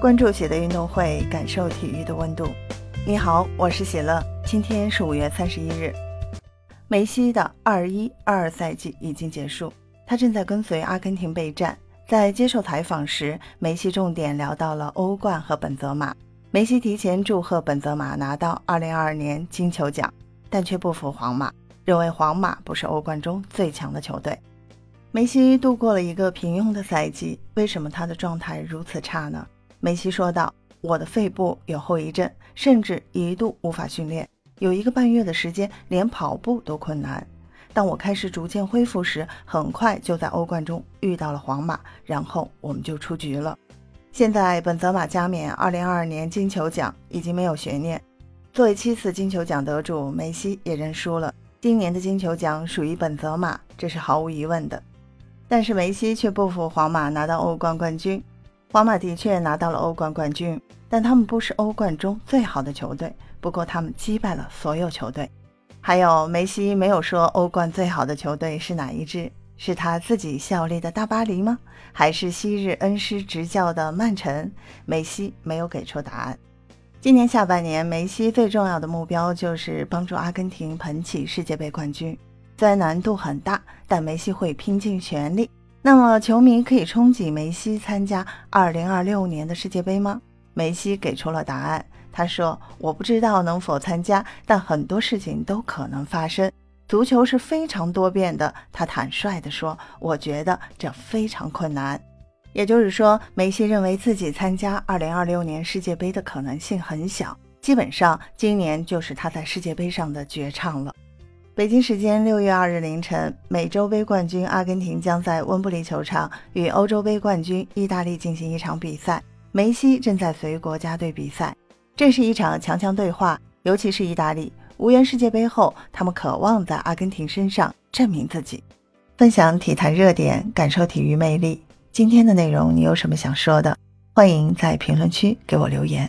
关注喜乐运动会，感受体育的温度。你好，我是喜乐。今天是五月三十一日。梅西的二一二二赛季已经结束，他正在跟随阿根廷备战。在接受采访时，梅西重点聊到了欧冠和本泽马。梅西提前祝贺本泽马拿到二零二二年金球奖，但却不服皇马，认为皇马不是欧冠中最强的球队。梅西度过了一个平庸的赛季，为什么他的状态如此差呢？梅西说道：“我的肺部有后遗症，甚至一度无法训练，有一个半月的时间连跑步都困难。当我开始逐渐恢复时，很快就在欧冠中遇到了皇马，然后我们就出局了。现在本泽马加冕2022年金球奖已经没有悬念，作为七次金球奖得主，梅西也认输了。今年的金球奖属于本泽马，这是毫无疑问的。但是梅西却不服皇马拿到欧冠冠军。”皇马的确拿到了欧冠冠军，但他们不是欧冠中最好的球队。不过他们击败了所有球队。还有梅西没有说欧冠最好的球队是哪一支？是他自己效力的大巴黎吗？还是昔日恩师执教的曼城？梅西没有给出答案。今年下半年，梅西最重要的目标就是帮助阿根廷捧起世界杯冠军。虽然难度很大，但梅西会拼尽全力。那么，球迷可以憧憬梅西参加2026年的世界杯吗？梅西给出了答案。他说：“我不知道能否参加，但很多事情都可能发生。足球是非常多变的。”他坦率地说：“我觉得这非常困难。”也就是说，梅西认为自己参加2026年世界杯的可能性很小，基本上今年就是他在世界杯上的绝唱了。北京时间六月二日凌晨，美洲杯冠军阿根廷将在温布利球场与欧洲杯冠军意大利进行一场比赛。梅西正在随国家队比赛，这是一场强强对话。尤其是意大利无缘世界杯后，他们渴望在阿根廷身上证明自己。分享体坛热点，感受体育魅力。今天的内容你有什么想说的？欢迎在评论区给我留言。